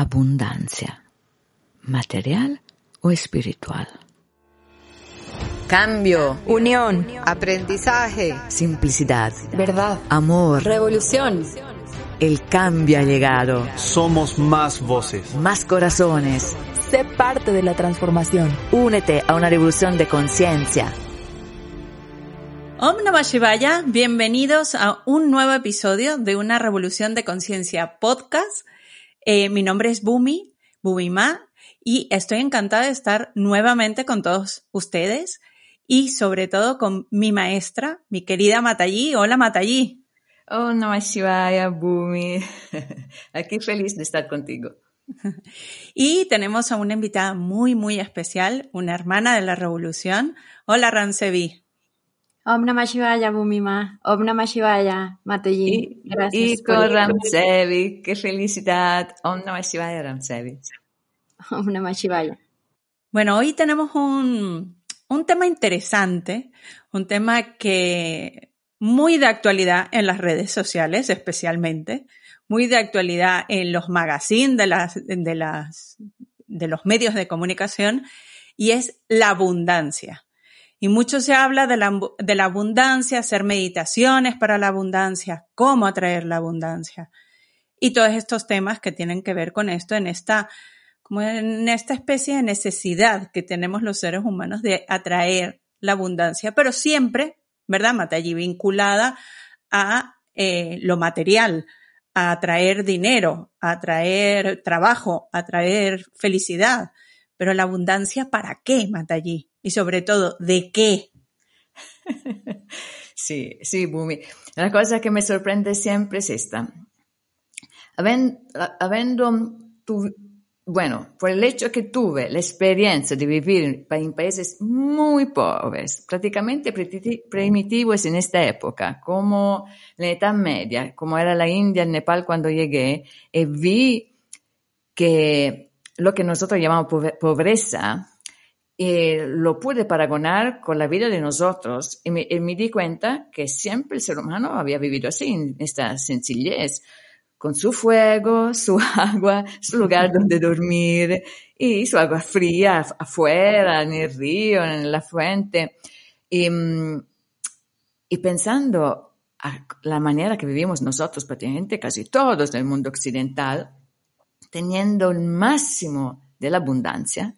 Abundancia. ¿Material o espiritual? Cambio, Unión, aprendizaje, Simplicidad. verdad, Amor. revolución. El cambio ha llegado. Somos más voces. Más corazones. Sé parte de la transformación. Únete a una revolución de conciencia. Om Namah Shivaya, bienvenidos a un nuevo episodio de una Revolución de Conciencia podcast. Eh, mi nombre es Bumi, Bumi Ma, y estoy encantada de estar nuevamente con todos ustedes y sobre todo con mi maestra, mi querida Matallí. Hola Matallí. Oh, Namah Shivaya, Bumi. Aquí feliz de estar contigo. Y tenemos a una invitada muy, muy especial, una hermana de la revolución. Hola Ransevi. Om Namah Shivaya, Bumima. Om Namah Shivaya, Mateji. Y, Gracias. y con Ramsevi, qué felicidad. Om Namah Shivaya, Ramsevi. Om Namah Shivaya. Bueno, hoy tenemos un, un tema interesante, un tema que muy de actualidad en las redes sociales especialmente, muy de actualidad en los magazines de, las, de, las, de los medios de comunicación, y es la abundancia. Y mucho se habla de la, abundancia, hacer meditaciones para la abundancia, cómo atraer la abundancia. Y todos estos temas que tienen que ver con esto en esta como en esta especie de necesidad que tenemos los seres humanos de atraer la abundancia, pero siempre, ¿verdad, Matallí? Vinculada a eh, lo material, a atraer dinero, a atraer trabajo, a atraer felicidad. Pero la abundancia, ¿para qué, Matallí? Y sobre todo, ¿de qué? Sí, sí, Bumi. La cosa que me sorprende siempre es esta. Haben- Havendo, tu- bueno, por el hecho que tuve la experiencia de vivir en países muy pobres, prácticamente primitivos en esta época, como la Edad Media, como era la India, el Nepal cuando llegué, y vi que lo que nosotros llamamos pobre- pobreza, eh, lo pude paragonar con la vida de nosotros y me, di cuenta que siempre el ser humano había vivido así, en esta sencillez, con su fuego, su agua, su lugar donde dormir y su agua fría af- afuera, en el río, en la fuente. Y, y pensando a la manera que vivimos nosotros, prácticamente casi todos en el mundo occidental, teniendo el máximo de la abundancia,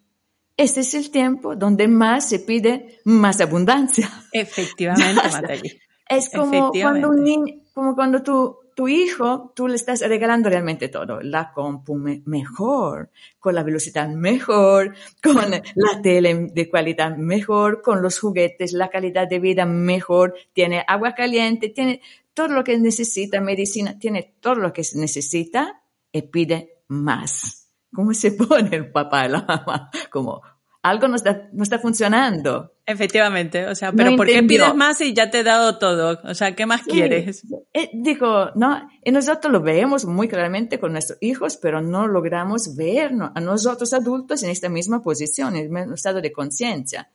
este es el tiempo donde más se pide más abundancia. Efectivamente. Es como cuando un niño, como cuando tu, tu hijo, tú le estás regalando realmente todo, la compu me- mejor, con la velocidad mejor, con la tele de calidad mejor, con los juguetes, la calidad de vida mejor, tiene agua caliente, tiene todo lo que necesita, medicina, tiene todo lo que necesita y pide más. ¿Cómo se pone el papá y la mamá? Como, algo no está, no está funcionando. Efectivamente, o sea, No pero ¿por qué pides más si ya te he dado todo? O sea, ¿qué más Sí. quieres? Eh, digo, no, y nosotros lo vemos muy claramente con nuestros hijos, pero no logramos ver no- a nosotros adultos en esta misma posición, en el mismo estado de conciencia.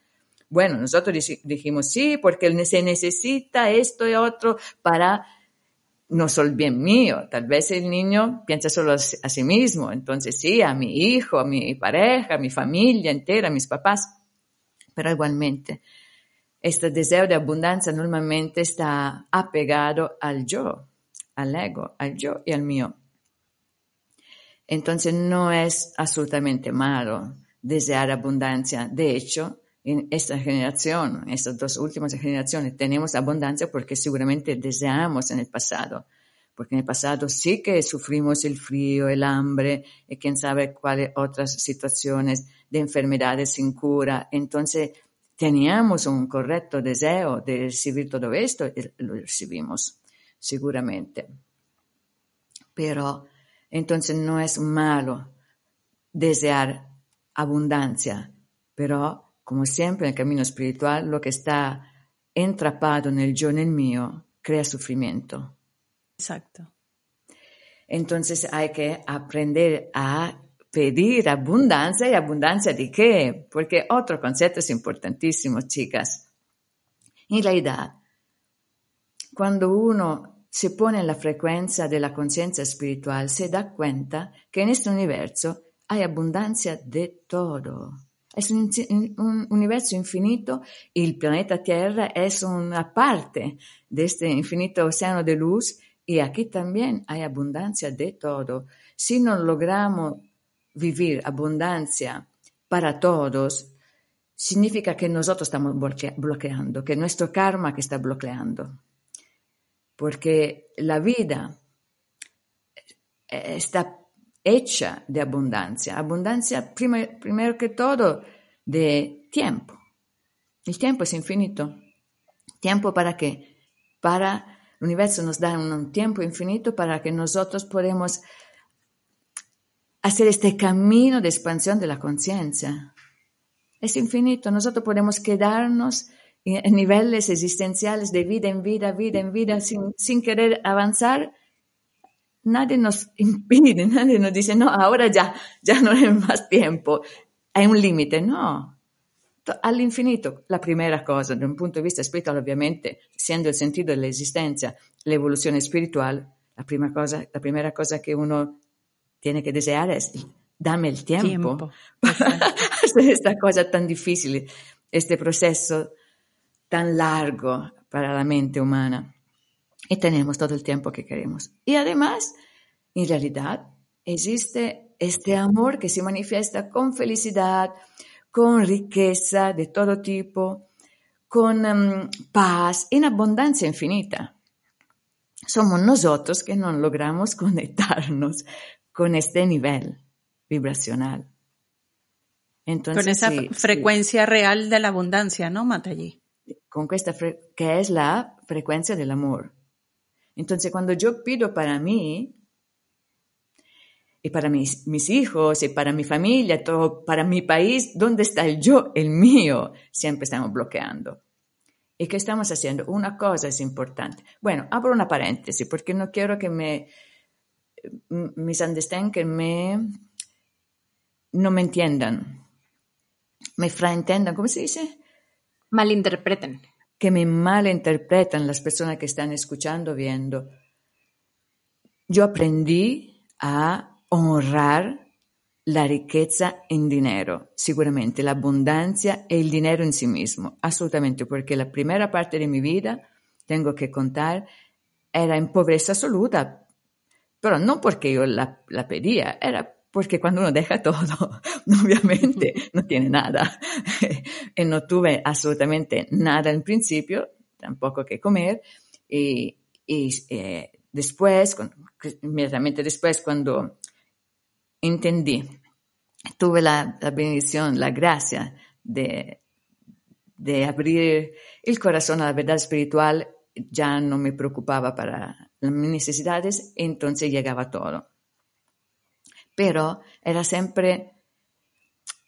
Bueno, nosotros dij- dijimos sí, porque se necesita esto y otro para no el bien mío. Tal vez el niño piensa solo a sí mismo. Entonces sí, a mi hijo, a mi pareja, a mi familia entera, a mis papás. Pero igualmente, este deseo de abundancia normalmente está apegado al yo, al ego, al yo y al mío. Entonces no es absolutamente malo desear abundancia. De hecho, en esta generación, en estas dos últimas generaciones, tenemos abundancia porque seguramente deseamos en el pasado. Porque en el pasado sí que sufrimos el frío, el hambre y quién sabe cuáles otras situaciones de enfermedades sin cura. Entonces, teníamos un correcto deseo de recibir todo esto y lo recibimos, seguramente. Pero entonces no es malo desear abundancia, pero como siempre en el camino espiritual, lo que está entrapado en el yo, en el mío, crea sufrimiento. Exacto. Entonces hay que aprender a pedir abundancia y abundancia de qué, porque otro concepto es importantísimo, chicas. En realidad, cuando uno se pone en la frecuencia de la conciencia espiritual, se da cuenta que en este universo hay abundancia de todo. Es un, un, universo infinito y el planeta Tierra es una parte de este infinito océano de luz y aquí también hay abundancia de todo. Si no logramos vivir abundancia para todos, significa que nosotros estamos bloqueando, que nuestro karma que está bloqueando. Porque la vida está hecha de abundancia. Abundancia, primero que todo, de tiempo. El tiempo es infinito. ¿Tiempo para qué? Para el universo nos da un tiempo infinito para que nosotros podamos hacer este camino de expansión de la conciencia. Es infinito. Nosotros podemos quedarnos en niveles existenciales de vida en vida, vida en vida, sin, sin querer avanzar. Nadie nos impide, nadie nos dice, no, ahora ya, ya no hay más tiempo. Hay un límite. No, all'infinito. La prima cosa, da un punto di vista spirituale, ovviamente, essendo il sentido dell'esistenza, l'evoluzione spirituale, la prima cosa, la primera cosa che uno tiene che deseare è dame il tempo, tiempo. hacer esta cosa tan difficile, este processo tan largo para la mente umana. Y tenemos todo el tiempo que queremos. Y además, en realidad, existe este amor que se manifiesta con felicidad, con riqueza de todo tipo, con um, paz, en abundancia infinita. Somos nosotros que no logramos conectarnos con este nivel vibracional. Entonces, con esa sí, frecuencia sí. real de la abundancia, ¿no, Matallí? Con esta que es la frecuencia del amor. Entonces, cuando yo pido para mí, y para mis, mis, hijos y para mi familia, todo, para mi país, ¿dónde está el yo, el mío? Siempre estamos bloqueando. ¿Y qué estamos haciendo? Una cosa es importante. Bueno, abro una paréntesis porque no quiero que me misunderstand, que me no me entiendan, me fraentendan, ¿cómo se dice? Malinterpreten. Que me malinterpretan las personas que están escuchando, viendo. Yo aprendí a honrar la riqueza en dinero, sicuramente l'abbondanza e il dinero in sí mismo, assolutamente, perché la prima parte di mia vita, tengo che contar, era in pobrezza assoluta, però non perché io la, la pedía, era porque cuando uno deja todo, obviamente no tiene nada. y no tuve absolutamente nada en principio, tampoco que comer. Y, y eh, después, inmediatamente después, cuando entendí, tuve la, la bendición, la gracia de, de abrir el corazón a la verdad espiritual, ya no me preocupaba para las necesidades, entonces llegaba todo. Pero era siempre,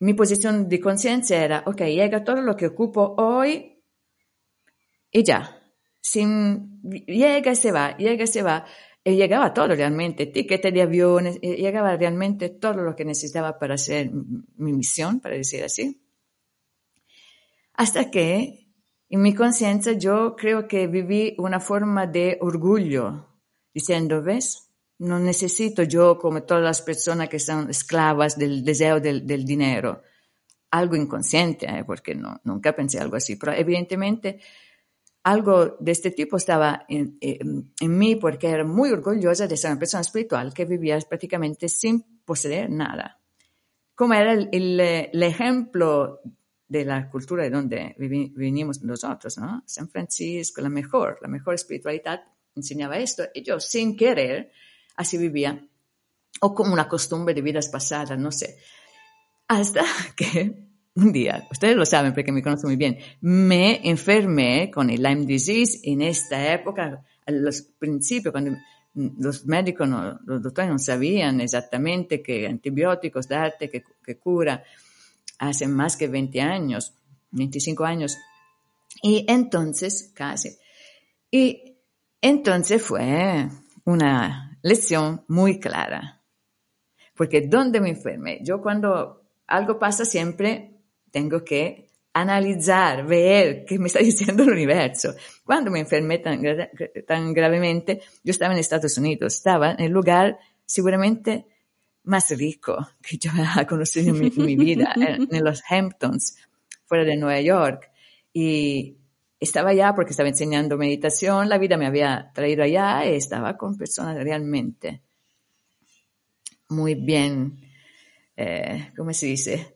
mi posición de conciencia era, ok, llega todo lo que ocupo hoy y ya. Sin, llega y se va, llega y se va. Y llegaba todo realmente, tiquete de aviones, llegaba realmente todo lo que necesitaba para hacer mi misión, para decir así. Hasta que en mi conciencia yo creo que viví una forma de orgullo, diciendo, ¿ves? No necesito yo, como todas las personas que son esclavas del deseo del, del dinero. Algo inconsciente, ¿eh? porque no, nunca pensé algo así, pero evidentemente algo de este tipo estaba en, mí porque era muy orgullosa de ser una persona espiritual que vivía prácticamente sin poseer nada. Como era el, ejemplo de la cultura de donde vinimos nosotros, ¿no? San Francisco, la mejor, la mejor espiritualidad enseñaba esto y yo sin querer así vivía, o como una costumbre de vidas pasadas, no sé. Hasta que un día, ustedes lo saben porque me conocen muy bien, me enfermé con el Lyme disease en esta época, a los principios, cuando los médicos, no, los doctores no sabían exactamente qué antibióticos darte, qué, qué cura, hace más que 20 años, 25 años. Y entonces, casi. Y entonces fue una lección muy clara. Porque ¿dónde me enfermé? Yo cuando algo pasa siempre tengo que analizar, ver qué me está diciendo el universo. Cuando me enfermé tan, tan gravemente, yo estaba en Estados Unidos, estaba en el lugar seguramente más rico que yo había conocido en mi, vida, en los Hamptons, fuera de Nueva York. Y estaba allá porque estaba enseñando meditación, la vida me había traído allá estaba con personas realmente muy bien, eh, ¿cómo se dice?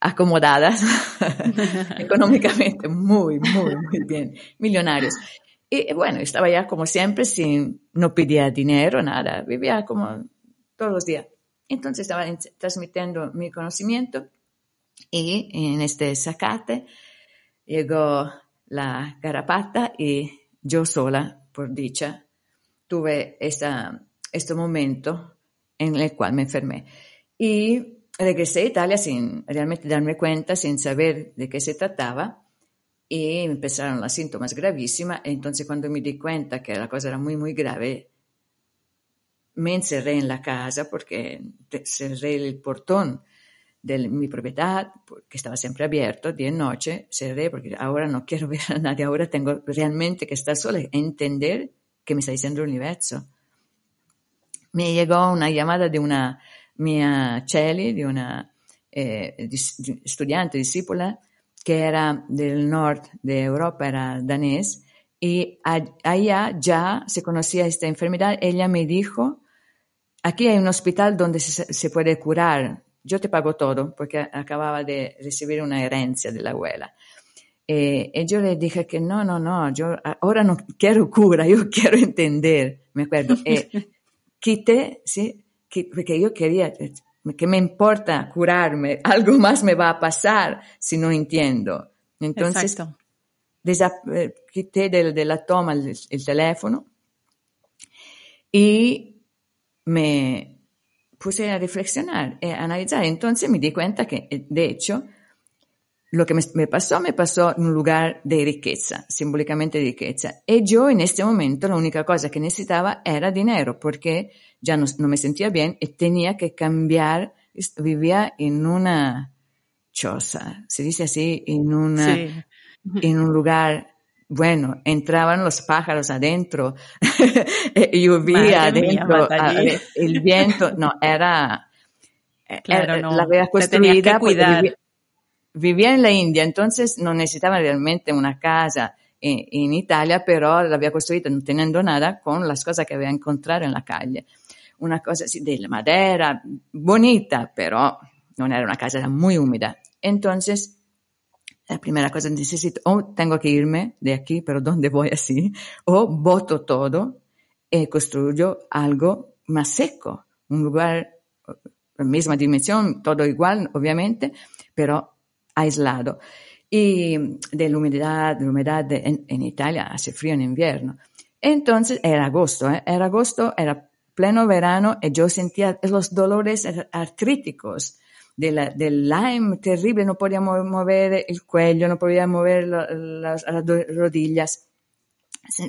Acomodadas económicamente, muy, muy, muy bien, millonarios. Y bueno, estaba allá como siempre, sin, no pedía dinero, nada, vivía como todos los días. Entonces estaba en- transmitiendo mi conocimiento y en este zacate llegó la garrapata y yo sola, por dicha, tuve esa, este momento en el cual me enfermé. Y regresé a Italia sin realmente darme cuenta, sin saber de qué se trataba. Y empezaron los síntomas gravísimos. Entonces cuando me di cuenta que la cosa era muy, muy grave, me encerré en la casa porque cerré el portón de mi propiedad, que estaba siempre abierto, día y noche, cerré porque ahora no quiero ver a nadie, ahora tengo realmente que estar sola entender qué me está diciendo el universo. Me llegó una llamada de una mia Celi, de una eh, estudiante, discípula, que era del norte de Europa, era danés, y allá ya se conocía esta enfermedad. Ella me dijo, aquí hay un hospital donde se puede curar, yo te pago todo, porque acababa de recibir una herencia de la abuela. Eh, y yo le dije que no, no, no, yo ahora no quiero cura, yo quiero entender, me acuerdo. Eh, quité, sí, porque yo quería, eh, que me importa curarme, algo más me va a pasar si no entiendo. Entonces, eh, quité del- de, la toma el, el teléfono y me puse a reflexionar e a analizar. Entonces me di cuenta que, eh, de hecho, lo que me, pasó, me pasó en un lugar de riqueza, simbólicamente de riqueza. Y yo en este momento la única cosa que necesitaba era dinero, porque ya no, no me sentía bien y tenía que cambiar, vivía en una choza, se dice así, en una Sí. en un lugar, bueno, entraban los pájaros adentro, mía, adentro, ah, el viento, no, era, Claro, era- no, la había que construida, porque cuidar. vivía, vivía en la India, entonces no necesitaba realmente una casa en, en Italia, pero la había construida no teniendo nada con las cosas que había encontrado en la calle. Una cosa así de madera, bonita, pero no era una casa, era muy húmeda. Entonces, la primera cosa necesito, o tengo que irme de aquí, pero ¿dónde voy así? O boto todo y construyo algo más seco, un lugar, la misma dimensión, todo igual, obviamente, pero aislado. Y de la humedad, la humedad de- en, en Italia hace frío en invierno. Entonces era agosto, ¿eh? era agosto, era pleno verano y yo sentía los dolores ar- artríticos de la- del Lyme terrible, no podía mo- mover el cuello, no podía mover la- las do- rodillas.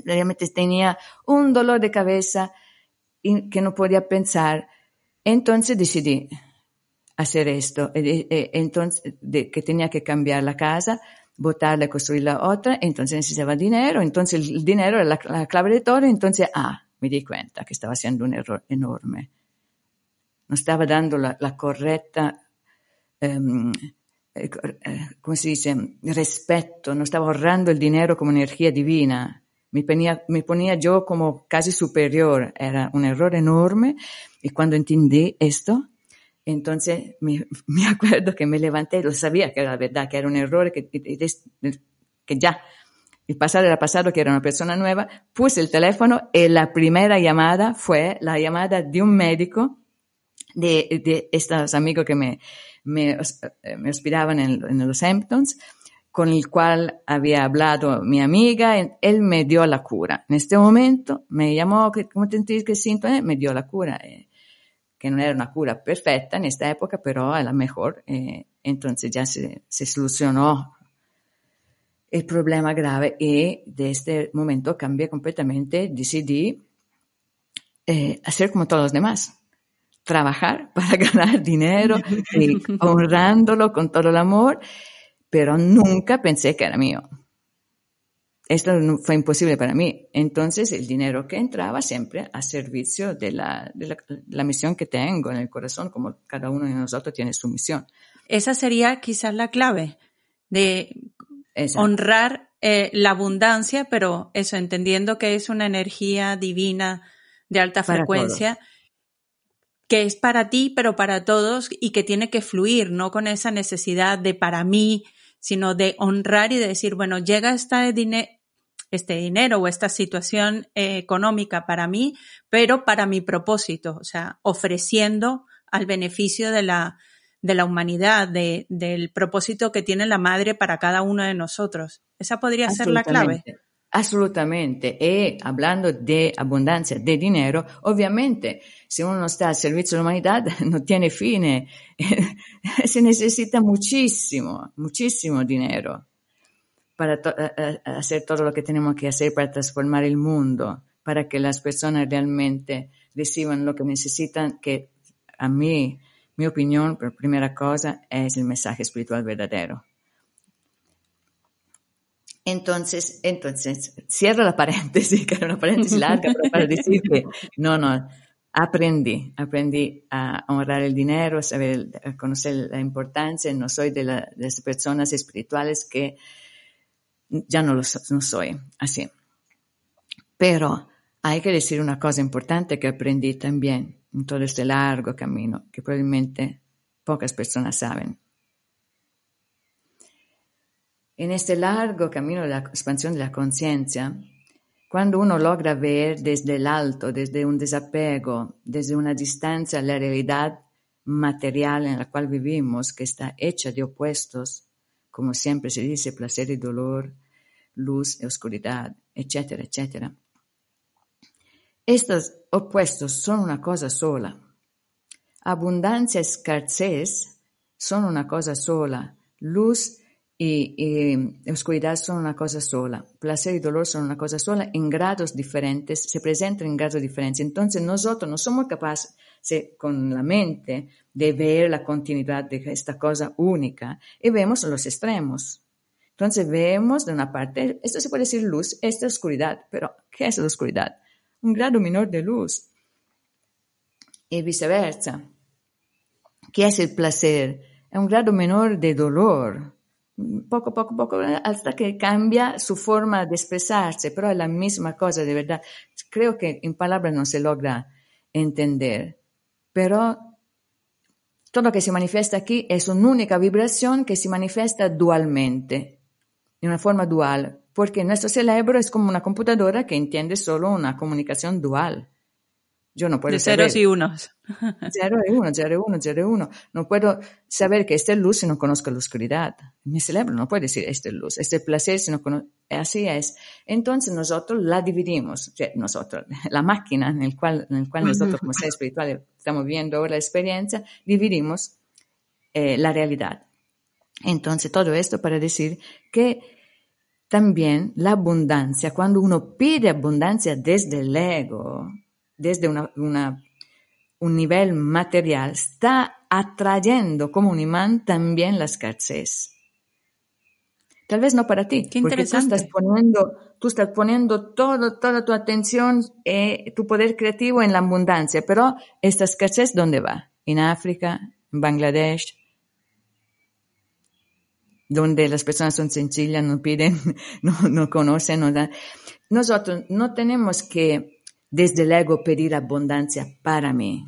Realmente tenía un dolor de cabeza y que no podía pensar. Entonces decidí hacer esto. E- e- e- Entonces, de- que tenía que cambiar la casa, botarla y construir la otra, entonces necesitaba dinero, entonces el dinero era la, la clave de todo, entonces, ah, me di cuenta que estaba haciendo un error enorme. No estaba dando la, la correcta, ehm, eh, cor- eh, ¿cómo se dice? Respeto, no estaba ahorrando el dinero como energía divina. Me ponía, me ponía yo como casi superior, era un error enorme y cuando entendí esto, entonces me, me acuerdo que me levanté, lo sabía que era verdad, que era un error, que, que ya el pasado era pasado, que era una persona nueva, puse el teléfono y la primera llamada fue la llamada de un médico de, de estos amigos que me, me, eh, me en, los Hamptons, con el cual había hablado mi amiga, él me dio la cura. En este momento me llamó, ¿cómo sentís? ¿Qué síntoma? Me dio la cura, eh, que no era una cura perfecta en esta época, pero era la mejor. Eh, entonces ya se, solucionó el problema grave y de este momento cambié completamente, decidí hacer como todos los demás, trabajar para ganar dinero y honrándolo con todo el amor pero nunca pensé que era mío. Esto fue imposible para mí. Entonces el dinero que entraba siempre a servicio de la, de la, misión que tengo en el corazón, como cada uno de nosotros tiene su misión. Esa sería quizás la clave de honrar eh, la abundancia, pero eso, entendiendo que es una energía divina de alta frecuencia que es para ti, pero para todos y que tiene que fluir, no con esa necesidad de para mí, sino de honrar y de decir, bueno, llega este, dinero o esta situación eh, económica para mí, pero para mi propósito, o sea, ofreciendo al beneficio de la, de la humanidad, de, del propósito que tiene la madre para cada uno de nosotros. Esa podría ser la clave. Assolutamente. E hablando de abundancia de dinero, ovviamente, se uno está al servicio de la humanidad, no tiene fine. Se necesita muchísimo, muchísimo dinero para eh, eh, hacer todo lo que tenemos que hacer para transformar el mundo, para que las personas realmente reciban lo que necesitan, que a mí, mi opinión, por primera cosa, es el mensaje espiritual verdadero. Entonces, entonces, cierro la paréntesis, que era una paréntesis larga, pero para decir que no, no, aprendí, aprendí a honrar el dinero, a saber, conocer la importancia, no soy de, las personas espirituales que ya no lo soy así. Pero hay que decir una cosa importante que aprendí también en todo este largo camino, que probablemente pocas personas saben. En este largo camino de la expansión de la conciencia, cuando uno logra ver desde el alto, desde un desapego, desde una distancia a la realidad material en la cual vivimos, que está hecha de opuestos, como siempre se dice, placer y dolor, luz y oscuridad, etcétera, etcétera. Estos opuestos son una cosa sola. Abundancia y escasez son una cosa sola. Luz y, oscuridad son una cosa sola, placer y dolor son una cosa sola en grados diferentes, se presentan en grados diferentes. Entonces nosotros no somos capaces con la mente de ver la continuidad de esta cosa única y vemos los extremos. Entonces vemos de una parte, esto se puede decir luz, esta es oscuridad, pero ¿qué es la oscuridad? Un grado menor de luz. Y viceversa. ¿Qué es el placer? Es un grado menor de dolor poco, poco, poco, hasta que cambia su forma de expresarse, pero es la misma cosa, de verdad. Creo que en palabras no se logra entender, pero todo lo que se manifiesta aquí es una única vibración que se manifiesta dualmente, de una forma dual, porque nuestro cerebro es como una computadora que entiende solo una comunicación dual. Yo no puedo de ceros y unos. Cero y uno, cero y uno, cero y uno. No puedo saber que esta es luz si no conozco la oscuridad. Mi cerebro no puede decir esta es luz, este es placer si no conozco. Así es. Entonces nosotros la dividimos, nosotros, la máquina en el cual, en el cual nosotros como seres espirituales estamos viendo ahora la experiencia, dividimos eh, la realidad. Entonces todo esto para decir que también la abundancia, cuando uno pide abundancia desde el ego, desde una, un nivel material, está atrayendo como un imán también la escasez. Tal vez no para ti, porque tú estás poniendo, tú estás poniendo todo, toda tu atención, eh, tu poder creativo en la abundancia, pero esta escasez, ¿dónde va? En África, en Bangladesh, donde las personas son sencillas, no piden, no, no conocen, no dan. Nosotros no tenemos que desde el ego pedir abundancia para mí.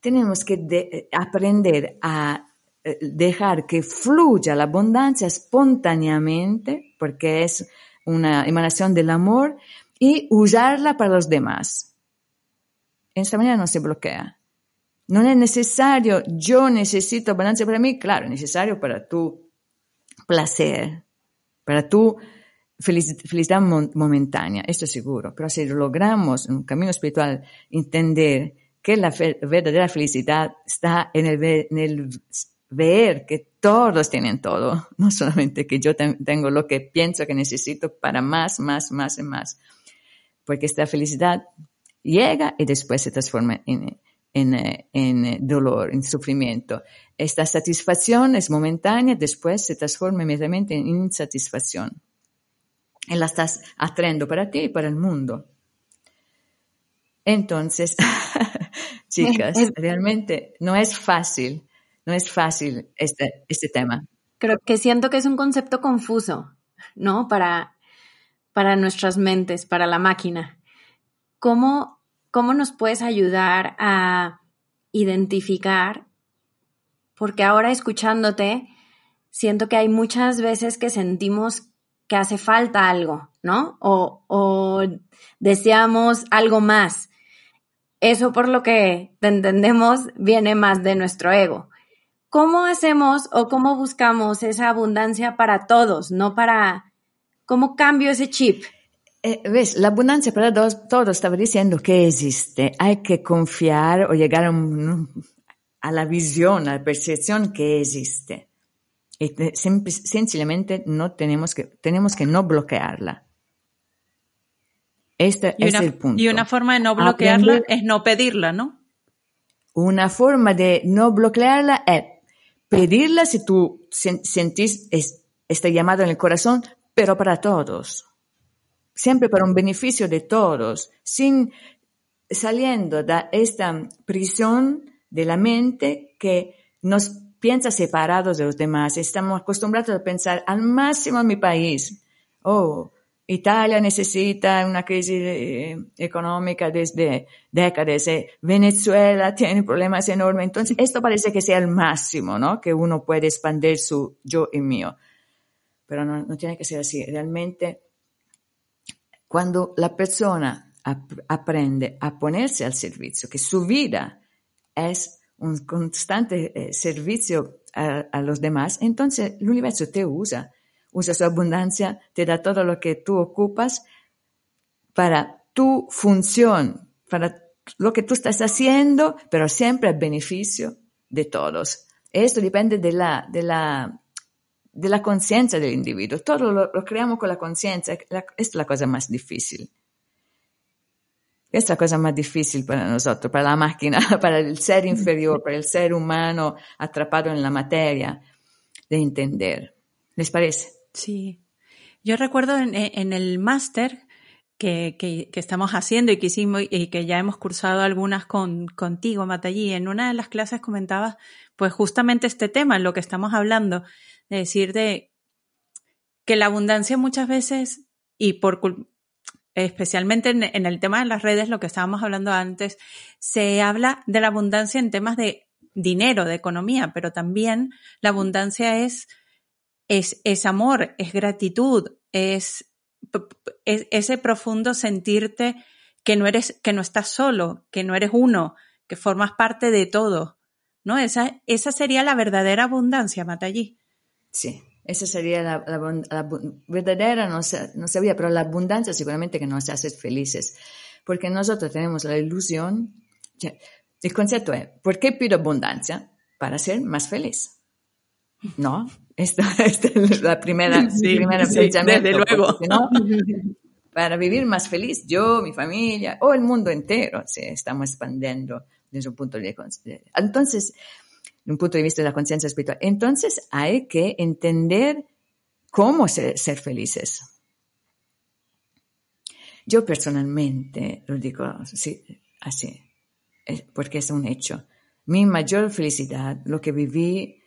Tenemos que aprender a eh, dejar que fluya la abundancia espontáneamente, porque es una emanación del amor, y usarla para los demás. En esta manera no se bloquea. No es necesario, yo necesito abundancia para mí, claro, es necesario para tu placer, para tu felicidad momentánea, esto seguro. Pero si logramos en un camino espiritual entender que la verdadera felicidad está en el, ver que todos tienen todo, no solamente que yo tengo lo que pienso que necesito para más, más, más y más. Porque esta felicidad llega y después se transforma en, en, en dolor, en sufrimiento. Esta satisfacción es momentánea, después se transforma inmediatamente en insatisfacción. Y la estás atrayendo para ti y para el mundo. Entonces, chicas, realmente no es fácil no es fácil este, este tema. Creo que siento que es un concepto confuso, ¿no? Para, para nuestras mentes, para la máquina. ¿Cómo, ¿Cómo nos puedes ayudar a identificar? Porque ahora escuchándote, siento que hay muchas veces que sentimos que hace falta algo, ¿no? O, deseamos algo más. Eso por lo que te entendemos viene más de nuestro ego. ¿cómo hacemos o cómo buscamos esa abundancia para todos, no para, cómo cambio ese chip? Eh, ves, la abundancia para todos, todos estaba diciendo que existe. Hay que confiar o llegar a, la visión, a la percepción que existe. Y sencillamente no tenemos que, tenemos que no bloquearla. Este es el punto. Y una forma de no bloquearla es no pedirla, ¿no? Una forma de no bloquearla es pedirla si tú sentís este llamado en el corazón, pero para todos. Siempre para un beneficio de todos, sin saliendo de esta prisión de la mente que nos piensa separados de los demás. Estamos acostumbrados a pensar al máximo en mi país. Oh, Italia necesita una crisis eh, económica desde décadas, eh, Venezuela tiene problemas enormes, entonces esto parece que sea el máximo, ¿no? Que uno puede expandir su yo y mío. Pero no, no tiene que ser así. Realmente, cuando la persona ap aprende a ponerse al servicio, que su vida es un constante eh, servicio a, los demás, entonces el universo te usa usa su abundancia, te da todo lo que tú ocupas para tu función, para lo que tú estás haciendo, pero siempre a beneficio de todos. Esto depende de la, de la, de la conciencia del individuo. Todo lo, creamos con la conciencia. Es la cosa más difícil. Es la cosa más difícil para nosotros, para la máquina, para el ser inferior, para el ser humano atrapado en la materia, de entender. ¿Les parece? Sí. Yo recuerdo en, el máster que, que, estamos haciendo y que hicimos y que ya hemos cursado algunas con, contigo, Matallí, en una de las clases comentabas pues justamente este tema, lo que estamos hablando, de decir de que la abundancia muchas veces, y por especialmente en, el tema de las redes, lo que estábamos hablando antes, se habla de la abundancia en temas de dinero, de economía, pero también la abundancia es es, amor, es gratitud, es, ese profundo sentirte que no eres, que no estás solo, que no eres uno, que formas parte de todo. ¿No? Esa, esa sería la verdadera abundancia, Matallí. Sí, esa sería la, verdadera, no, no sabía, pero la abundancia seguramente que nos hace felices. Porque nosotros tenemos la ilusión, el concepto es, ¿por qué pido abundancia? Para ser más feliz. ¿No? Esta, es la primera, sí, Desde luego. para vivir más feliz, yo, mi familia, o el mundo entero, se estamos expandiendo desde un punto de vista. Entonces, un punto de vista de la conciencia espiritual. Entonces, hay que entender cómo ser, felices. Yo personalmente lo digo así, así, porque es un hecho. Mi mayor felicidad, lo que viví,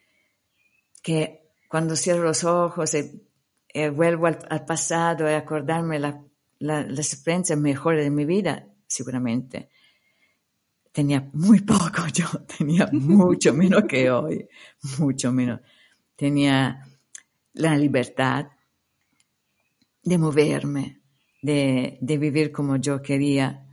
que cuando cierro los ojos y, vuelvo al, pasado y acordarme la, la, las experiencias mejores de mi vida, seguramente. Tenía muy poco yo, tenía mucho menos que hoy, mucho menos. Tenía la libertad de moverme, de, de vivir como yo quería,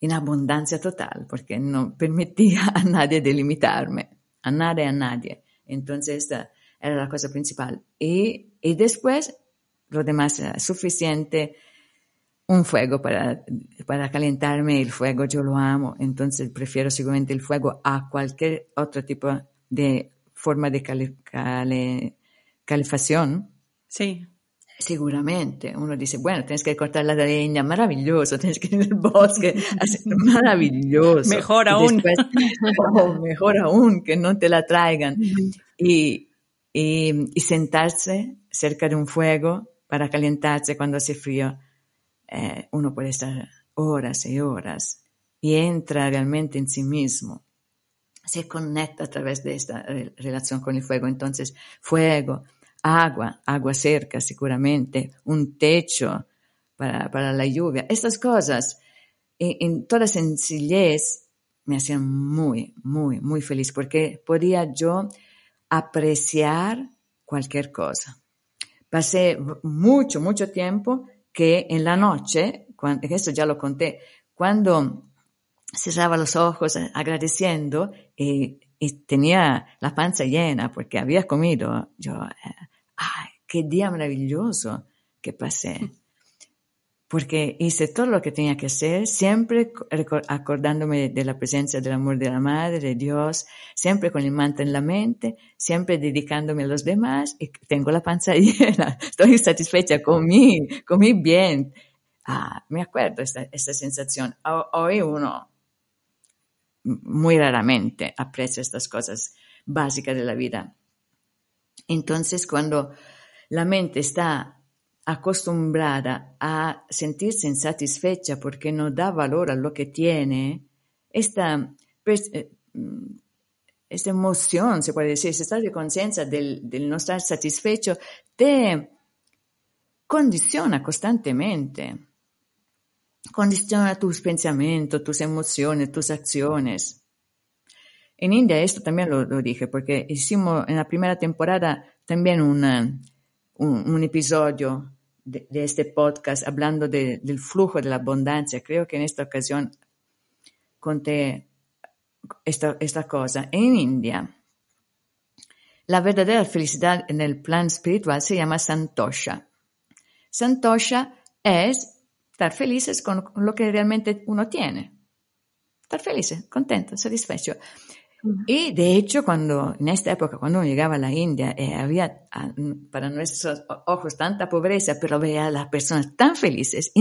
en abundancia total, porque no permitía a nadie delimitarme, a nadie, a nadie. Entonces, era la cosa principal. Y, y después, lo demás era suficiente. Un fuego para, para calentarme, el fuego yo lo amo, entonces prefiero seguramente el fuego a cualquier otro tipo de forma de cale, cale, calefacción. Sí. Seguramente, uno dice, bueno, tienes que cortar la leña, maravilloso, tienes que ir al bosque, maravilloso. Mejor aún. Después, oh, mejor aún, que no te la traigan. Y, y, y, sentarse cerca de un fuego para calentarse cuando hace frío, eh, uno puede estar horas y horas y entra realmente en sí mismo. Se conecta a través de esta relación con el fuego. Entonces, fuego, agua, agua cerca seguramente, un techo para, la lluvia. Estas cosas, en, en, toda sencillez, me hacían muy, muy, muy feliz porque podía yo apreciar cualquier cosa. Pasé mucho, mucho tiempo que en la noche, cuando, esto ya lo conté, cuando cerraba los ojos agradeciendo y, y tenía la panza llena porque había comido, yo eh, ¡ay, qué día maravilloso que pasé! Porque hice todo lo que tenía que hacer, siempre acordándome de la presencia del amor de la Madre, de Dios, siempre con el manto en la mente, siempre dedicándome a los demás y tengo la panza llena, estoy satisfecha, comí, comí bien. Ah, me acuerdo esta, esta sensación. Hoy uno muy raramente aprecia estas cosas básicas de la vida. Entonces, cuando la mente está acostumbrada a sentirse insatisfecha porque no da valor a lo que tiene, esta, eh, esta emoción, se puede decir, ese estado de conciencia del, no estar satisfecho, te condiciona constantemente. Condiciona tus pensamientos, tus emociones, tus acciones. En India esto también lo, lo, dije, porque hicimos en la primera temporada también un, episodio de, este podcast hablando de, del flujo de la abundancia. Creo que en esta ocasión conté esta, esta cosa. En India, la verdadera felicidad en el plan espiritual se llama Santosha. Santosha es estar felices con lo que realmente uno tiene. Estar felice, contento, satisfecho. Y de hecho, cuando en esta época, cuando llegaba a la India, eh, había ah, para nuestros ojos tanta pobreza, pero veía a las personas tan felices,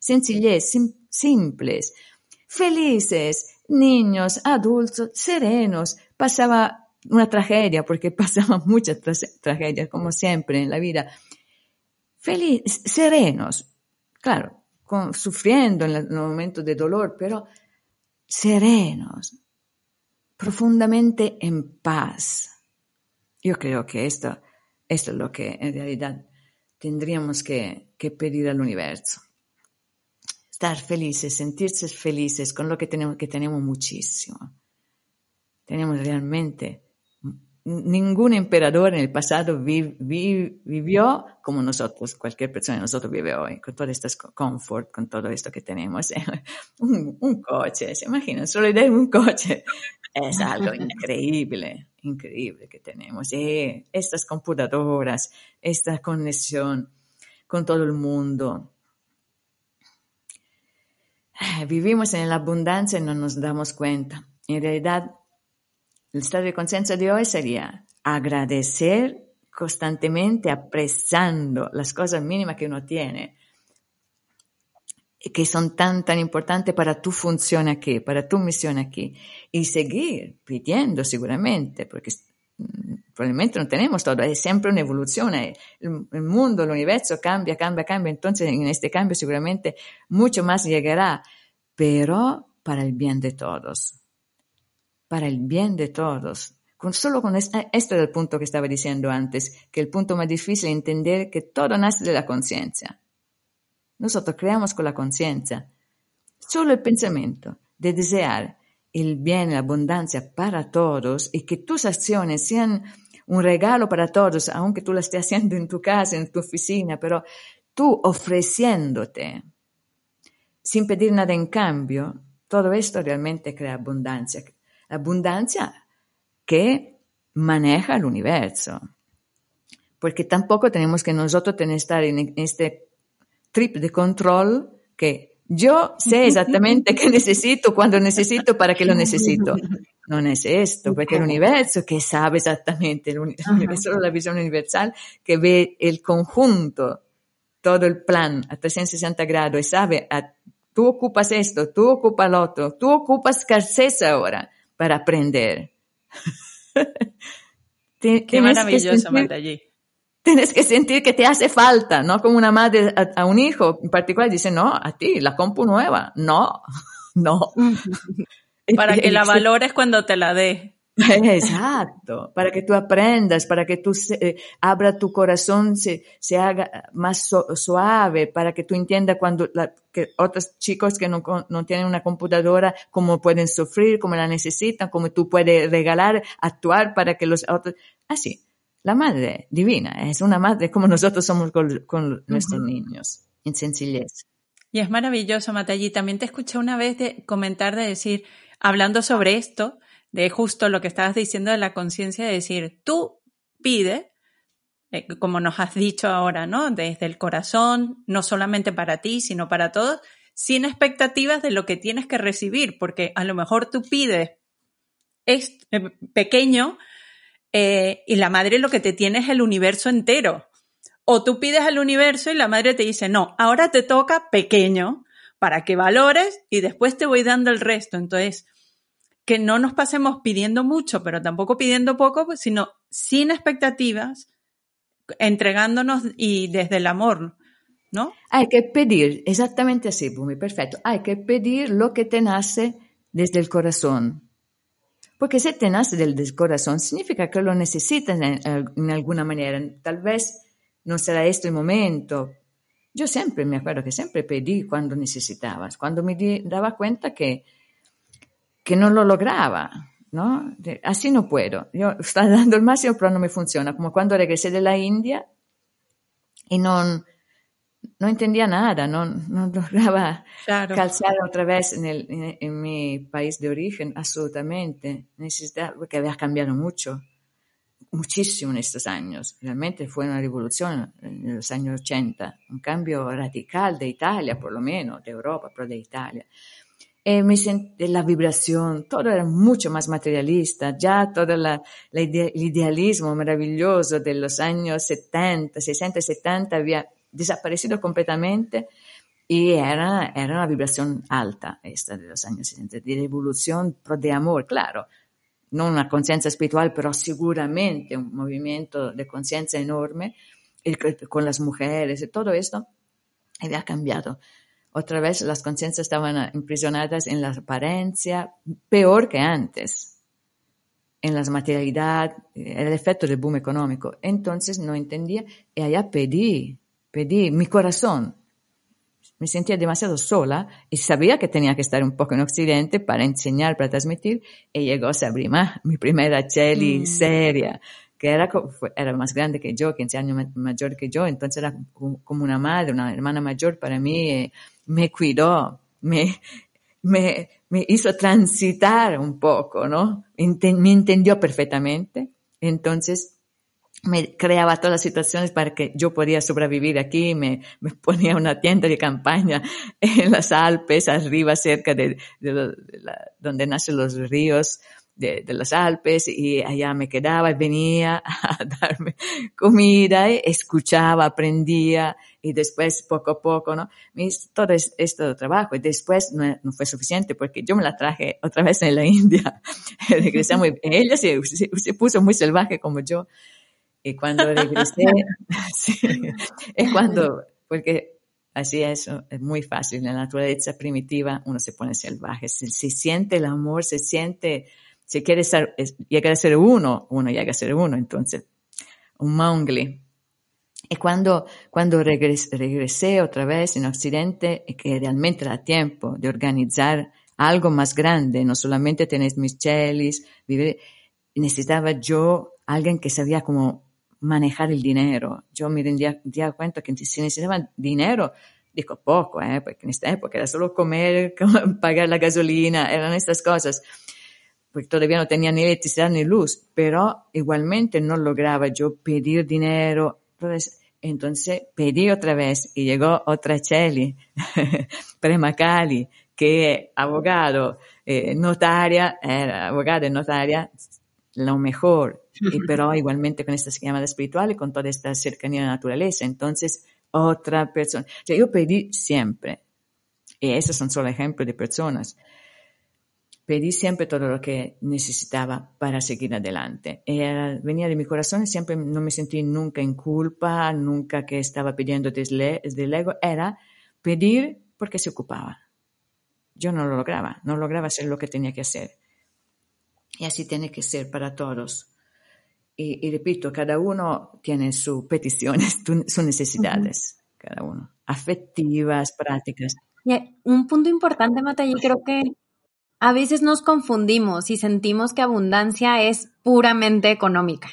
sencillez, sim simples, felices, niños, adultos, serenos. Pasaba una tragedia, porque pasaban muchas tra tragedias, como siempre en la vida. Felices, serenos, claro, sufriendo en el momento de dolor, pero serenos, profundamente en paz. Yo creo que esto, esto es lo que en realidad tendríamos que, que pedir al universo. Estar felices, sentirse felices con lo que tenemos, que tenemos muchísimo. Tenemos realmente ningún emperador en el pasado vi, vi, vivió como nosotros, cualquier persona de nosotros vive hoy, con todo este confort, con todo esto que tenemos. un, un, coche, se imaginan, solo de un coche es algo increíble, increíble que tenemos. Estas computadoras, esta conexión con todo el mundo. Vivimos en la abundancia y no nos damos cuenta. En realidad, el estado de conciencia de hoy sería agradecer constantemente, apreciando las cosas mínimas que uno tiene, que son tan, tan importantes para tu función aquí, para tu misión aquí, y seguir pidiendo seguramente, porque mm, probablemente no tenemos todo, es siempre una evolución, el, el mundo, el universo cambia, cambia, cambia, entonces en este cambio seguramente mucho más llegará, pero para el bien de todos para el bien de todos. Con, solo con esto, esto era el punto que estaba diciendo antes, que el punto más difícil es entender que todo nace de la conciencia. Nosotros creamos con la conciencia. Solo el pensamiento de desear el bien, la abundancia para todos y que tus acciones sean un regalo para todos, aunque tú lo estés haciendo en tu casa, en tu oficina, pero tú ofreciéndote sin pedir nada en cambio, todo esto realmente crea abundancia, abundancia que maneja el universo. Porque tampoco tenemos que nosotros tener estar en este trip de control que yo sé exactamente qué necesito, cuando necesito, para qué lo necesito. No es esto, porque el universo que sabe exactamente, el universo la visión universal que ve el conjunto, todo el plan a 360 grados y sabe, a, tú ocupas esto, tú ocupas lo otro, tú ocupas escasez ahora para aprender. Qué maravilloso, allí. Tienes que sentir que te hace falta, ¿no? Como una madre a, un hijo en particular dice, no, a ti, la compu nueva, no, no. Para que la valores cuando te la dé. Exacto, para que tú aprendas, para que tú se, eh, abra tu corazón, se, se haga más suave, para que tú entiendas cuando que otros chicos que no, no tienen una computadora, cómo pueden sufrir, cómo la necesitan, cómo tú puedes regalar, actuar para que los otros, así. La madre divina es una madre como nosotros somos con, nuestros niños, en sencillez. Y es maravilloso, Matallí. También te escuché una vez de comentar, de decir, hablando sobre esto, de justo lo que estabas diciendo de la conciencia, de decir, tú pide, eh, como nos has dicho ahora, ¿no? Desde el corazón, no solamente para ti, sino para todos, sin expectativas de lo que tienes que recibir, porque a lo mejor tú pides es eh, pequeño eh, y la madre lo que te tiene es el universo entero. O tú pides el universo y la madre te dice, no, ahora te toca pequeño para que valores y después te voy dando el resto. Entonces, que no nos pasemos pidiendo mucho, pero tampoco pidiendo poco, pues, sino sin expectativas, entregándonos y desde el amor, ¿no? Hay que pedir, exactamente así, Bumi, perfecto. Hay que pedir lo que te nace desde el corazón. Porque si te nace del, corazón, significa que lo necesitas en, alguna manera. Tal vez no será este el momento. Yo siempre me acuerdo que siempre pedí cuando necesitabas, cuando me daba cuenta que, que no lo lograba, ¿no? Así no puedo. Yo estaba dando el máximo, pero no me funciona. Como cuando regresé de la India y no no entendía nada, no, no lograba calzar otra vez en, el, en, mi país de origen, absolutamente. Necesitaba, porque había cambiado mucho, muchísimo en estos años. Realmente fue una revolución en los años 80, un cambio radical de Italia, por lo menos, de Europa, pero de Italia. Y me sentí, la vibración, todo era mucho más materialista, ya todo la, el idealismo maravilloso de los años 70, 60 y 70 había desaparecido completamente y era, era una vibración alta esta de los años 60, de revolución, pero de amor, claro, no una conciencia espiritual, pero seguramente un movimiento de conciencia enorme con las mujeres y todo esto había cambiado. Otra vez las conciencias estaban imprisionadas en la apariencia, peor que antes, en la materialidad, el efecto del boom económico. Entonces no entendía y allá pedí pedí mi corazón. Me sentía demasiado sola y sabía que tenía que estar un poco en Occidente para enseñar, para transmitir. Y llegó Sabrina, mi primera cheli mm. seria, que era, era más grande que yo, 15 años mayor que yo. Entonces era como una madre, una hermana mayor para mí. Eh, me cuidó, me, me, me hizo transitar un poco, ¿no? me entendió perfectamente. Entonces, me creaba todas las situaciones para que yo podía sobrevivir aquí, me, me ponía una tienda de campaña en las Alpes, arriba cerca de, de, donde nacen los ríos de, de, los Alpes y allá me quedaba y venía a darme comida, y escuchaba, aprendía y después poco a poco, ¿no? Todo esto trabajo y después no, no, fue suficiente porque yo me la traje otra vez en la India, regresamos, ella se, se puso muy salvaje como yo y cuando regresé, sí, es cuando, porque así es, es muy fácil, en la naturaleza primitiva uno se pone salvaje, se, siente el amor, se siente, se quiere ser, llegar a ser uno, uno llega a ser uno, entonces, un mongli. Y cuando, cuando regresé, regresé otra vez en Occidente, que realmente era tiempo de organizar algo más grande, no solamente tener mis chelis, vivir, necesitaba yo alguien que sabía cómo manejar el dinero. Yo me rendía, cuenta que si necesitaba dinero, digo poco, ¿eh? porque en esta época era solo comer, pagar la gasolina, eran estas cosas. porque todavía no tenía ni electricidad ni luz, pero igualmente no lograba yo pedir dinero. Entonces, entonces pedí otra vez y llegó otra Cheli, Prema Cali, que es abogado, eh, notaria, era abogada y notaria, lo mejor, pero igualmente con esta llamada espiritual y con toda esta cercanía a la naturaleza. Entonces, otra persona. yo pedí siempre, y esos son solo ejemplos de personas, pedí siempre todo lo que necesitaba para seguir adelante. Era, venía de mi corazón y siempre no me sentí nunca en culpa, nunca que estaba pidiendo desde, el ego, era pedir porque se ocupaba. Yo no lo lograba, no lograba hacer lo que tenía que hacer. Y así tiene que ser para todos. Y, repito, cada uno tiene sus peticiones, sus necesidades, cada uno, afectivas, prácticas. Y un punto importante, Mata, yo creo que a veces nos confundimos y sentimos que abundancia es puramente económica,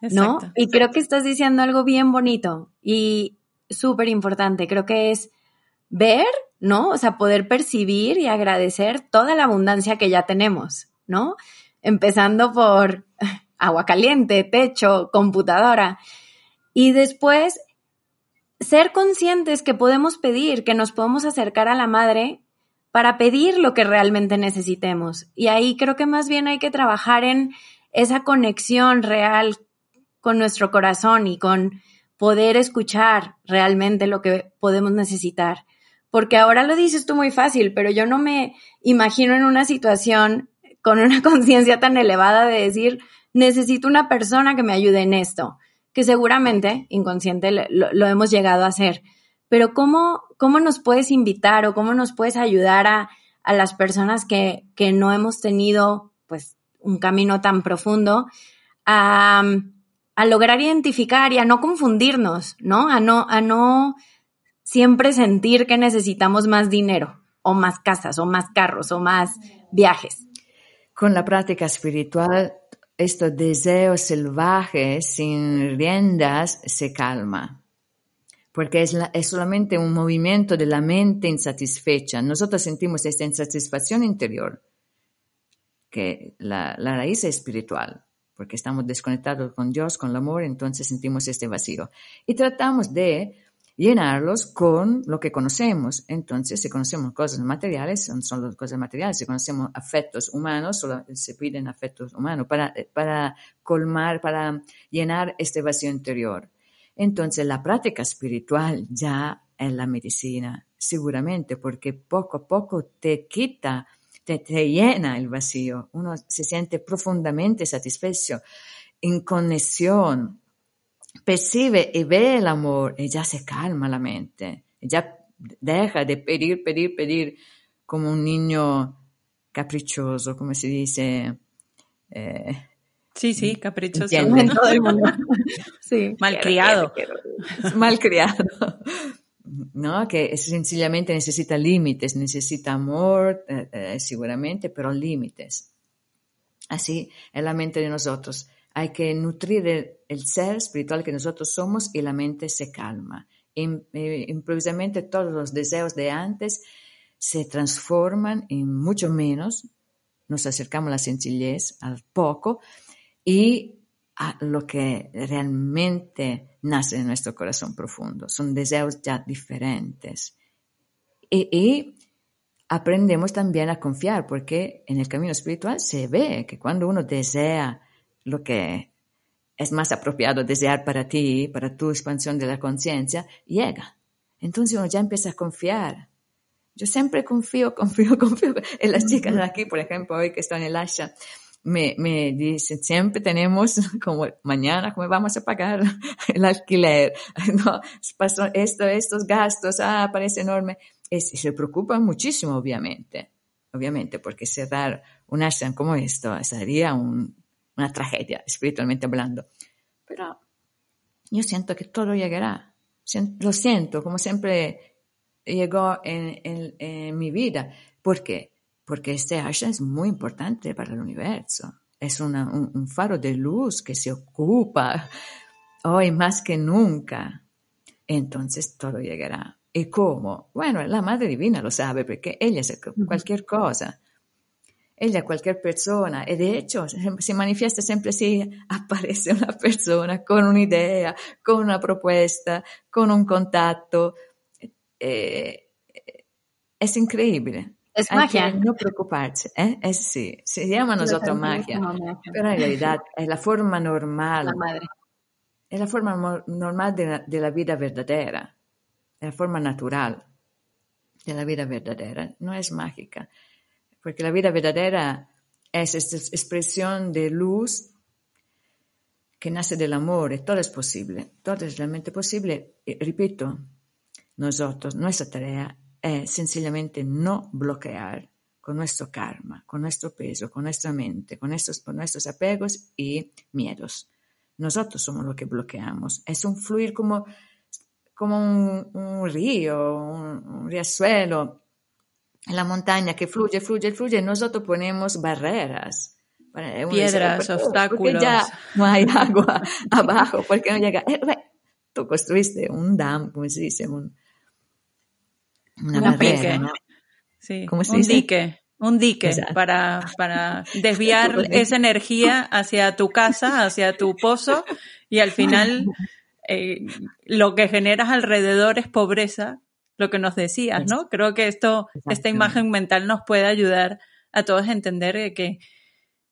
¿no? Y creo que estás diciendo algo bien bonito y súper importante. Creo que es ver, ¿no? O sea, poder percibir y agradecer toda la abundancia que ya tenemos, ¿no? Empezando por agua caliente, techo, computadora. Y después ser conscientes que podemos pedir, que nos podemos acercar a la madre para pedir lo que realmente necesitemos. Y ahí creo que más bien hay que trabajar en esa conexión real con nuestro corazón y con poder escuchar realmente lo que podemos necesitar. Porque ahora lo dices tú muy fácil, pero yo no me imagino en una situación con una conciencia tan elevada de decir, necesito una persona que me ayude en esto, que seguramente inconsciente lo, hemos llegado a hacer. Pero ¿cómo, ¿cómo nos puedes invitar o cómo nos puedes ayudar a, a las personas que, que, no hemos tenido pues un camino tan profundo a, a, lograr identificar y a no confundirnos, ¿no? A no, a no siempre sentir que necesitamos más dinero o más casas o más carros o más viajes. Con la práctica espiritual estos deseos salvajes sin riendas se calma, porque es, es, solamente un movimiento de la mente insatisfecha. Nosotros sentimos esta insatisfacción interior, que la, la raíz es espiritual, porque estamos desconectados con Dios, con el amor, entonces sentimos este vacío. Y tratamos de llenarlos con lo que conocemos. Entonces, si conocemos cosas materiales, son solo cosas materiales. Si conocemos afectos humanos, solo se piden afectos humanos para, para colmar, para llenar este vacío interior. Entonces, la práctica espiritual ya es la medicina, seguramente, porque poco a poco te quita, te, te llena el vacío. Uno se siente profundamente satisfecho, en conexión percibe y ve el amor y ya se calma la mente, ya deja de pedir, pedir, pedir como un niño caprichoso, como se dice. Eh, sí, sí, caprichoso. En todo el mundo. sí. Malcriado. Malcriado. ¿no? Que sencillamente necesita límites, necesita amor, eh, eh, seguramente, pero límites. Así es la mente de nosotros. Hay que nutrir el, ser espiritual que nosotros somos y la mente se calma. Eh, improvisamente todos los deseos de antes se transforman en mucho menos, nos acercamos a la sencillez, al poco y a lo que realmente nace en nuestro corazón profundo. Son deseos ya diferentes. y, aprendemos también a confiar, porque en el camino espiritual se ve que cuando uno desea lo que es más apropiado desear para ti, para tu expansión de la conciencia, llega. Entonces uno ya empieza a confiar. Yo siempre confío, confío, confío. En las chicas de aquí, por ejemplo, hoy que están en el Asha, me, me dicen, siempre tenemos como mañana, ¿cómo vamos a pagar el alquiler? No, pasó esto, estos gastos, ah, parece enorme. Es, se preocupan muchísimo, obviamente. Obviamente, porque cerrar un ashram como esto sería un, una tragedia, espiritualmente hablando. Pero yo siento que todo llegará. Lo siento, como siempre llegó en, mi vida. ¿Por qué? Porque este asha es muy importante para el universo. Es un, faro de luz que se ocupa hoy más que nunca. Entonces todo llegará. ¿Y cómo? Bueno, la Madre Divina lo sabe porque ella hace cualquier cosa. Ella cualquier persona, y de hecho se manifiesta siempre si aparece una persona con una idea, con una propuesta, con un contacto. Eh, es increíble. Es magia. no preocuparse, ¿eh? Es, sí, se llama nosotros magia, pero en realidad es la forma normal. La madre. Es la forma normal de la, de la vida verdadera, es la forma natural de la vida verdadera, no es mágica, porque la vida verdadera es esta expresión de luz que nace del amor todo es posible, todo es realmente posible. Y, repito, nosotros, nuestra tarea es sencillamente no bloquear con nuestro karma, con nuestro peso, con nuestra mente, con nuestros, con apegos y miedos. Nosotros somos los que bloqueamos. Es un fluir como, como un, un río, un, un riachuelo, la montaña que fluye, fluye, fluye. Nosotros ponemos barreras. Piedras, dice, obstáculos. Porque ya no hay agua abajo, porque no llega. Eh, tú construiste un dam, como se dice, un, una un barrera, ¿no? Sí, ¿Cómo se un dice? dique, un dique Exacto. para, para desviar esa energía hacia tu casa, hacia tu pozo y al final eh, lo que generas alrededor es pobreza, lo que nos decías, ¿no? Creo que esto, esta imagen mental nos puede ayudar a todos a entender que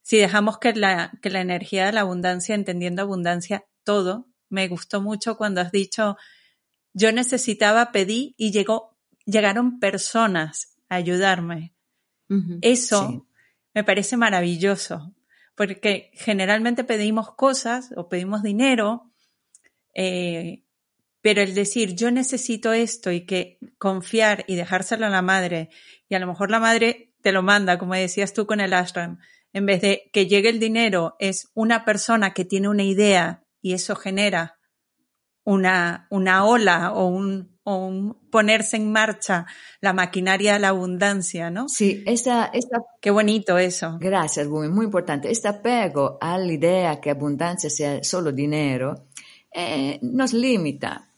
si dejamos que la, que la energía de la abundancia, entendiendo abundancia, todo, me gustó mucho cuando has dicho, yo necesitaba, pedí y llegó, llegaron personas a ayudarme. Eso Sí. me parece maravilloso, porque generalmente pedimos cosas o pedimos dinero, eh, pero el decir yo necesito esto y que confiar y dejárselo a la madre, y a lo mejor la madre te lo manda, como decías tú con el ashram, en vez de que llegue el dinero, es una persona que tiene una idea y eso genera una, una ola o un, o un ponerse en marcha la maquinaria de la abundancia, ¿no? Sí, esa, esa Qué bonito eso. Gracias, Gumi, muy importante. Este apego all'idea che abbondanza sia solo dinero eh, nos limita,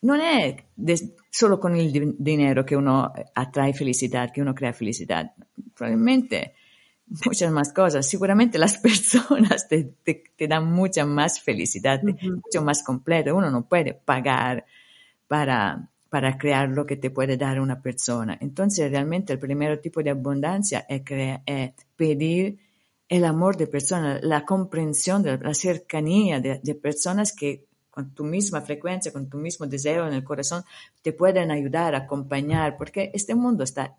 non è de- solo con il di- dinero che uno attrae felicidad, che uno crea felicidad. Probabilmente muchas más cosas. Seguramente las personas te, te- te dan mucha más felicidad, mucho más completo. Uno no puede pagar para, para crear lo que te puede dar una persona. Entonces, realmente el primer tipo de abundancia es, es pedir el amor de personas, la comprensión, de la cercanía de, de personas que con tu misma frecuencia, con tu mismo deseo en el corazón, te pueden ayudar, acompañar, porque este mundo está,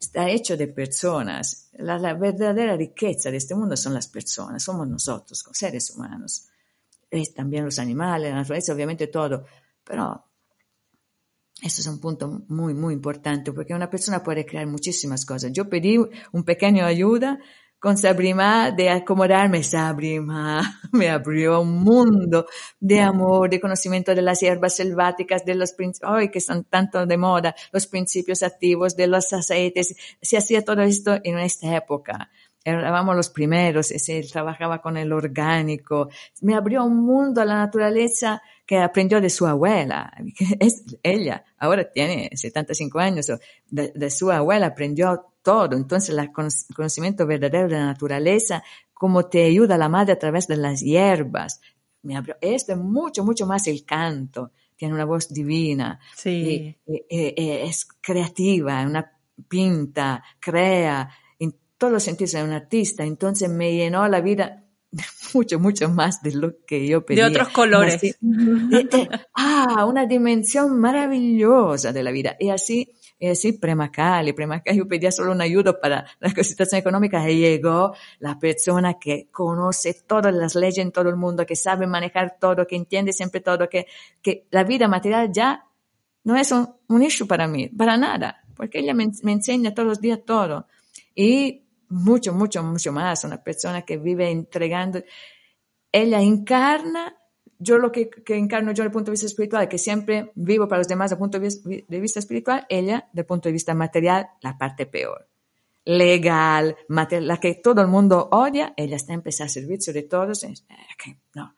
está hecho de personas. La, la verdadera riqueza de este mundo son las personas, somos nosotros, seres humanos. También los animales, la naturaleza, obviamente todo, pero eso es un punto muy, muy importante porque una persona puede crear muchísimas cosas. Yo pedí un pequeño ayuda con Sabrima de acomodarme. Sabrima me abrió un mundo de amor, de conocimiento de las hierbas selváticas, de los principios, hoy que son tanto de moda, los principios activos, de los aceites. Se hacía todo esto en esta época. Éramos los primeros, se trabajaba con el orgánico. Me abrió un mundo a la naturaleza que aprendió de su abuela. Es ella, ahora tiene 75 años, de, de su abuela aprendió todo. Entonces, el conocimiento verdadero de la naturaleza, como te ayuda la madre a través de las hierbas. Me abrió, esto es mucho, mucho más el canto. Tiene una voz divina. Sí. Y, y, y, es creativa, una pinta, crea, en todos los sentidos es un artista. Entonces me llenó la vida mucho, mucho más de lo que yo pedía. De otros colores. Así, de, de, ah, una dimensión maravillosa de la vida. Y así, y así Premacali, Premacali, yo pedía solo una ayuda para la situación económica y llegó la persona que conoce todas las leyes en todo el mundo, que sabe manejar todo, que entiende siempre todo, que, que la vida material ya no es un, un issue para mí, para nada, porque ella me, me enseña todos los días todo. Y mucho, mucho, mucho más. Una persona que vive entregando. Ella encarna, yo lo que, que encarno yo desde el punto de vista espiritual, que siempre vivo para los demás desde el punto de vista, espiritual, ella, desde el punto de vista material, la parte peor. Legal, material, la que todo el mundo odia, ella está empezando a servicio de todos. No.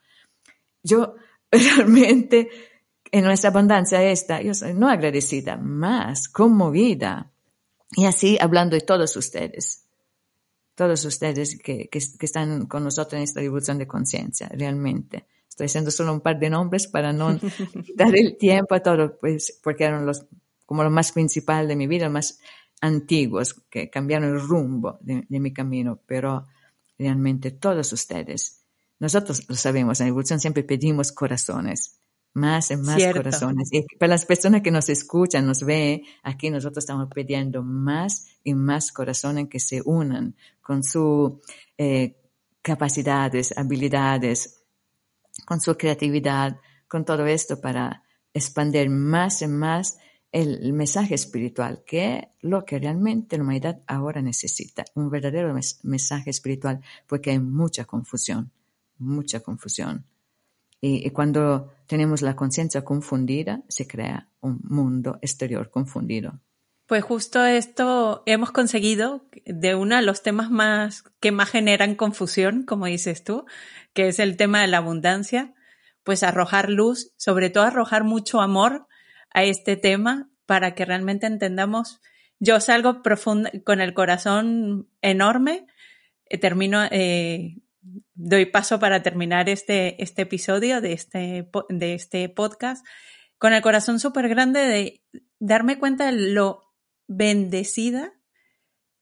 Yo realmente, en nuestra abundancia esta, yo soy no agradecida, más conmovida Y así hablando de todos ustedes, todos ustedes que, que, que están con nosotros en esta revolución de conciencia, realmente. Estoy haciendo solo un par de nombres para no dar el tiempo a todo, pues, porque eran los, como lo más principal de mi vida, los más antiguos, que cambiaron el rumbo de, de mi camino, pero realmente todos ustedes, nosotros lo sabemos, en la evolución siempre pedimos corazones, más y más Cierto. corazones. Y para las personas que nos escuchan, nos ven, aquí nosotros estamos pidiendo más y más corazones que se unan con sus eh, capacidades, habilidades, con su creatividad, con todo esto para expandir más y más el, el mensaje espiritual, que es lo que realmente la humanidad ahora necesita, un verdadero mes- mensaje espiritual, porque hay mucha confusión, mucha confusión. Y, cuando tenemos la conciencia confundida, se crea un mundo exterior confundido. Pues justo esto hemos conseguido de uno de los temas más que más generan confusión, como dices tú, que es el tema de la abundancia, pues arrojar luz, sobre todo arrojar mucho amor a este tema para que realmente entendamos. Yo salgo profunda, con el corazón enorme, eh, termino, eh, doy paso para terminar este, este episodio de este, de este podcast con el corazón súper grande de darme cuenta de lo bendecida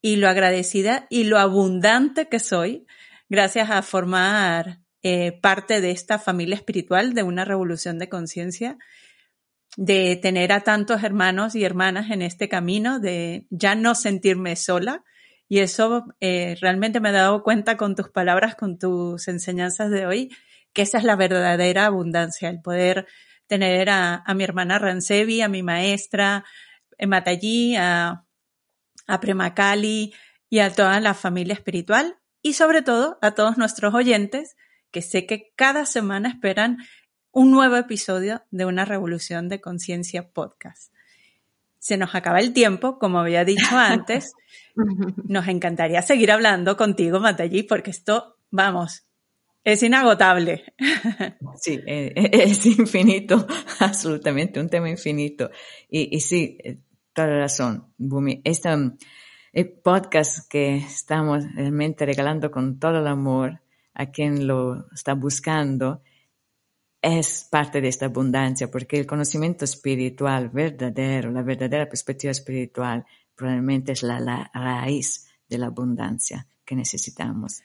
y lo agradecida y lo abundante que soy gracias a formar eh, parte de esta familia espiritual de una revolución de conciencia, de tener a tantos hermanos y hermanas en este camino, de ya no sentirme sola. Y eso eh, realmente me he dado cuenta con tus palabras, con tus enseñanzas de hoy, que esa es la verdadera abundancia, el poder tener a, mi hermana Ransevi, a mi maestra eh, a, a Premakali y a toda la familia espiritual y sobre todo a todos nuestros oyentes que sé que cada semana esperan un nuevo episodio de una revolución de conciencia podcast. Se nos acaba el tiempo, como había dicho antes. Nos encantaría seguir hablando contigo, Matallí, porque esto, vamos, es inagotable. Sí, eh, es infinito, absolutamente, un tema infinito. Y, y sí, eh, toda la razón, Bumi. Este el podcast que estamos realmente regalando con todo el amor a quien lo está buscando es parte de esta abundancia, porque el conocimiento espiritual verdadero, la verdadera perspectiva espiritual, probablemente es la, la raíz de la abundancia que necesitamos.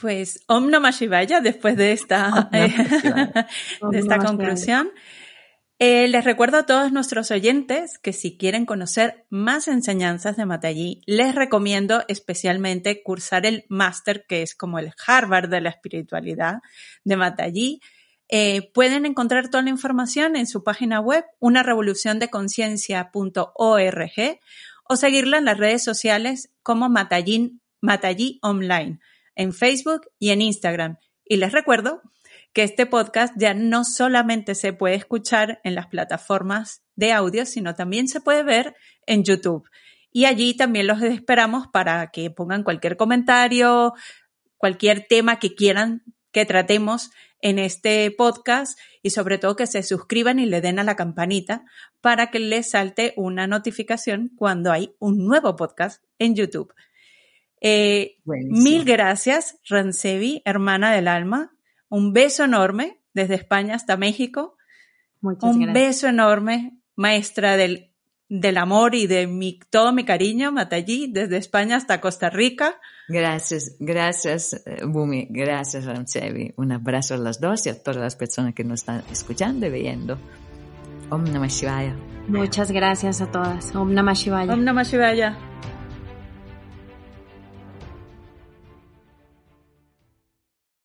Pues Om Namah Shivaya, después de esta, de esta conclusión. Eh, les recuerdo a todos nuestros oyentes que si quieren conocer más enseñanzas de Matallí, les recomiendo especialmente cursar el máster que es como el Harvard de la espiritualidad de Matallí. Eh, pueden encontrar toda la información en su página web, unarevoluciondeconciencia.org o seguirla en las redes sociales como Matallín, Matallí Online, en Facebook y en Instagram. Y les recuerdo que este podcast ya no solamente se puede escuchar en las plataformas de audio, sino también se puede ver en YouTube. Y allí también los esperamos para que pongan cualquier comentario, cualquier tema que quieran que tratemos en este podcast y sobre todo que se suscriban y le den a la campanita para que les salte una notificación cuando hay un nuevo podcast en YouTube. Eh, mil gracias, Ransevi, hermana del alma. Un beso enorme desde España hasta México. Muchas Un gracias. beso enorme, maestra del, del amor y de mi, todo mi cariño, Matallí, desde España hasta Costa Rica. Gracias, gracias, eh, Bumi, gracias, Ramsevi. Un abrazo a las dos y a todas las personas que nos están escuchando y viendo. Om Namah Shivaya. Muchas gracias a todas. Om Namah Shivaya. Om Namah Shivaya.